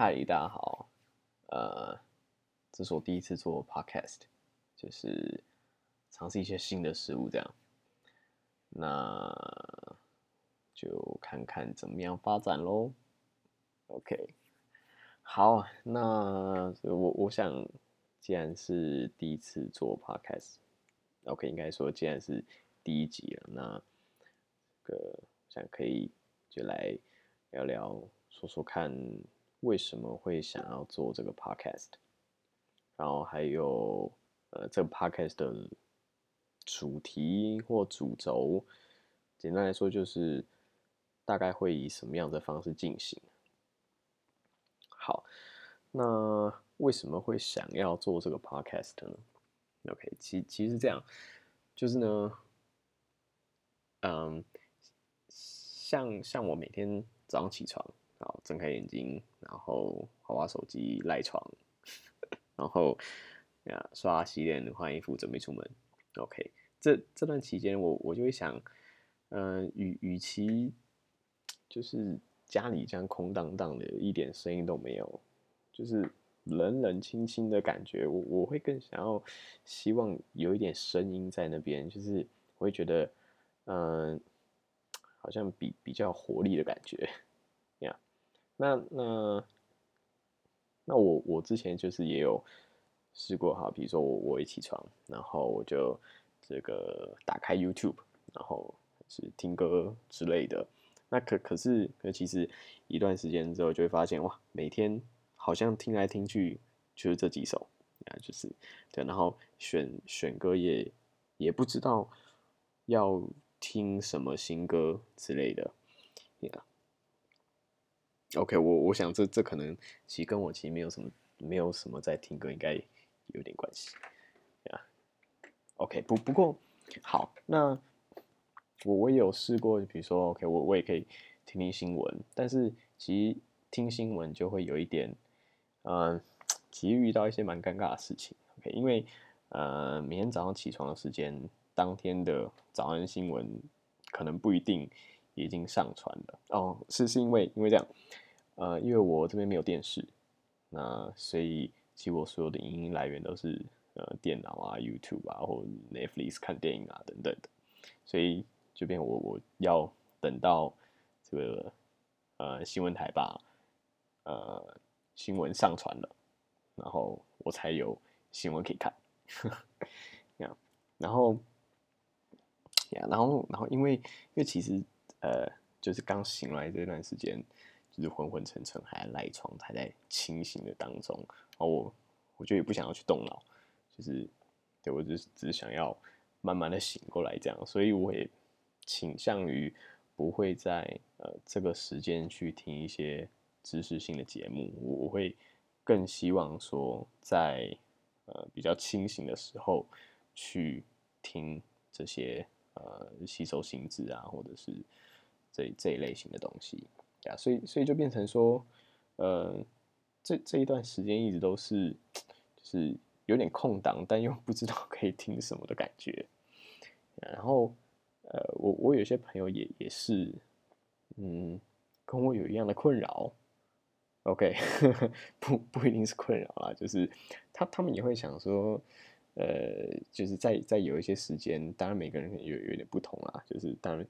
嗨，大家好，呃，这是我第一次做 podcast，就是尝试一些新的事物，这样，那就看看怎么样发展喽。OK，好，那我我想，既然是第一次做 podcast，OK，应该说既然是第一集了，那这个想可以就来聊聊，说说看。为什么会想要做这个 podcast？然后还有呃，这个 podcast 的主题或主轴，简单来说就是大概会以什么样的方式进行。好，那为什么会想要做这个 podcast 呢？OK，其其实这样，就是呢，嗯，像像我每天早上起床。好，睁开眼睛，然后划划手机，赖床，然后呀刷洗脸，换衣服，准备出门。OK，这这段期间，我我就会想，嗯，与与其就是家里这样空荡荡的，一点声音都没有，就是冷冷清清的感觉，我我会更想要希望有一点声音在那边，就是我会觉得，嗯，好像比比较活力的感觉。那那那我我之前就是也有试过哈，比如说我我一起床，然后我就这个打开 YouTube，然后是听歌之类的。那可可是可其实一段时间之后就会发现哇，每天好像听来听去就是这几首啊，就是对，然后选选歌也也不知道要听什么新歌之类的呀。OK，我我想这这可能其实跟我其实没有什么没有什么在听歌，应该有点关系呀。OK，不不过好，那我我也有试过，比如说 OK，我我也可以听听新闻，但是其实听新闻就会有一点，嗯，其实遇到一些蛮尴尬的事情。OK，因为呃，每天早上起床的时间，当天的早安新闻可能不一定。已经上传了。哦，是是因为因为这样，呃，因为我这边没有电视，那所以其实我所有的影音来源都是呃电脑啊、YouTube 啊或 Netflix 看电影啊等等的，所以这边我我要等到这个呃新闻台把呃新闻上传了，然后我才有新闻可以看，呀，然后呀，然后然后因为因为其实。呃，就是刚醒来这段时间，就是昏昏沉沉，还赖床，还在清醒的当中。然后我，我就也不想要去动脑，就是对我就是只想要慢慢的醒过来这样。所以我也倾向于不会在呃这个时间去听一些知识性的节目。我我会更希望说，在呃比较清醒的时候去听这些呃吸收心智啊，或者是。这这一类型的东西，呀，所以所以就变成说，呃，这这一段时间一直都是，就是有点空档，但又不知道可以听什么的感觉。然后，呃，我我有些朋友也也是，嗯，跟我有一样的困扰。OK，不不一定是困扰啦，就是他他们也会想说，呃，就是在在有一些时间，当然每个人有有点不同啦，就是当然。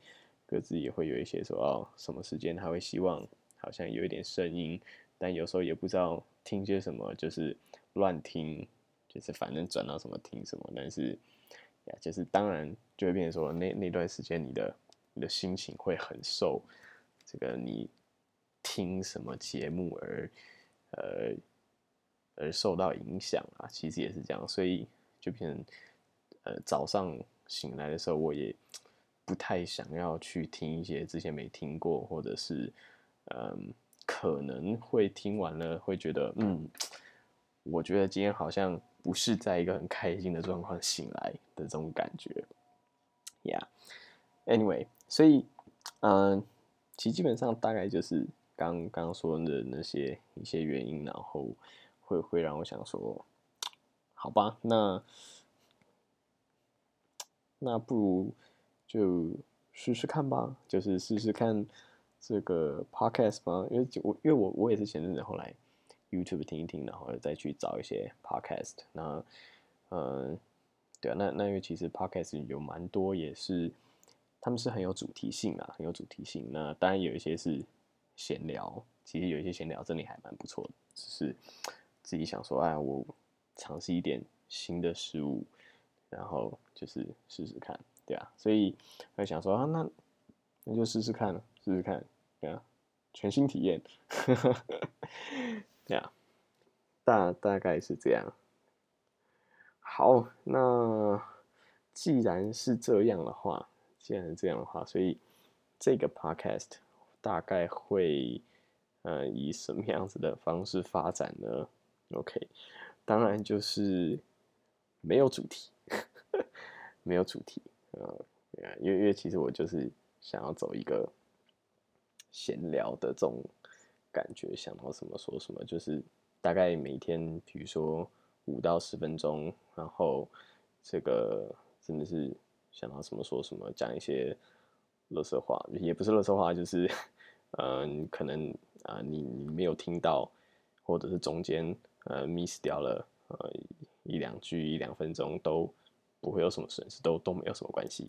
各自也会有一些说哦，什么时间他会希望好像有一点声音，但有时候也不知道听些什么，就是乱听，就是反正转到什么听什么。但是呀，就是当然就会变成说那那段时间你的你的心情会很受这个你听什么节目而呃而受到影响啊。其实也是这样，所以就变成呃早上醒来的时候我也。不太想要去听一些之前没听过，或者是，嗯，可能会听完了会觉得，嗯，我觉得今天好像不是在一个很开心的状况醒来的这种感觉，Yeah，Anyway，所以，嗯，其实基本上大概就是刚刚说的那些一些原因，然后会会让我想说，好吧，那那不如。就试试看吧，就是试试看这个 podcast 吧，因为我因为我我也是前阵子后来 YouTube 听一听，然后再去找一些 Podcast。那，嗯，对啊，那那因为其实 Podcast 有蛮多也是，他们是很有主题性啊，很有主题性。那当然有一些是闲聊，其实有一些闲聊真的还蛮不错的，只是自己想说，哎，我尝试一点新的事物，然后就是试试看，对啊，所以我想说啊，那那就试试看，试试看，对啊，全新体验。对啊，大大概是这样。好，那既然是这样的话，既然是这样的话，所以这个 podcast 大概会，呃，以什么样子的方式发展呢？OK，当然就是没有主题，没有主题，嗯，因为因为其实我就是想要走一个闲聊的这种。感觉想到什么说什么，就是大概每天，比如说五到十分钟，然后这个真的是想到什么说什么，讲一些乐色话，也不是乐色话，就是嗯，可能啊，你你没有听到，或者是中间呃 miss 掉了呃一两句一两分钟，都不会有什么损失，都都没有什么关系，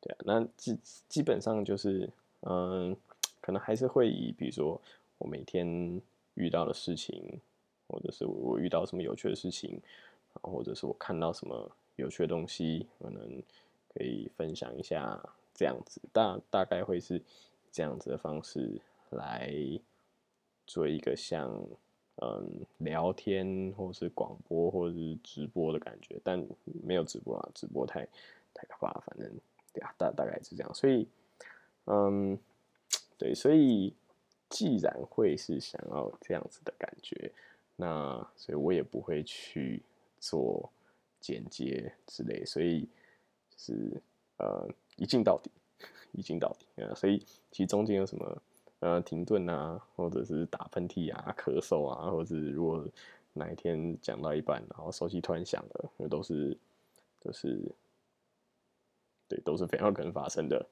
对啊，那基基本上就是嗯，可能还是会以比如说。我每天遇到的事情，或者是我遇到什么有趣的事情，或者是我看到什么有趣的东西，可能可以分享一下，这样子大大概会是这样子的方式来做一个像嗯聊天或是广播或者是直播的感觉，但没有直播啊，直播太太可怕，反正对啊，大大概是这样，所以嗯，对，所以。既然会是想要这样子的感觉，那所以我也不会去做剪接之类，所以就是呃一镜到底，一镜到底啊。所以其实中间有什么呃停顿啊，或者是打喷嚏啊、咳嗽啊，或者是如果哪一天讲到一半，然后手机突然响了，那都是都是对，都是非常可能发生的，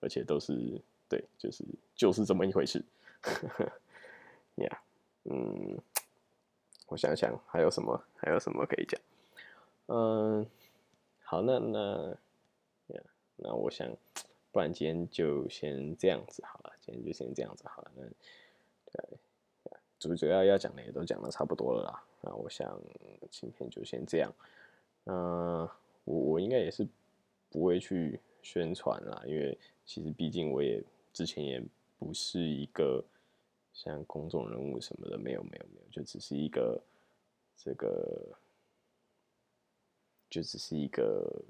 而且都是对，就是就是这么一回事。呀，嗯，我想想还有什么，还有什么可以讲？嗯，好，那那呀，那我想，不然今天就先这样子好了，今天就先这样子好了。那对，主主要要讲的也都讲的差不多了啦。那我想今天就先这样。嗯，我我应该也是不会去宣传啦，因为其实毕竟我也之前也不是一个。像公众人物什么的，没有没有没有，就只是一个这个，就只是一个，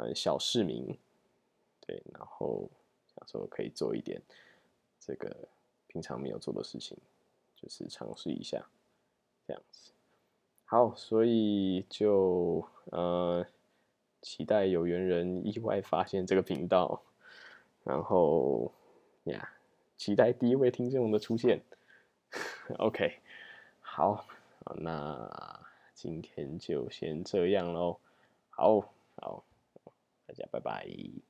嗯，小市民，对，然后想说可以做一点这个平常没有做的事情，就是尝试一下这样子。好，所以就呃，期待有缘人意外发现这个频道，然后。呀，期待第一位听众的出现。OK，好，那今天就先这样喽。好好，大家拜拜。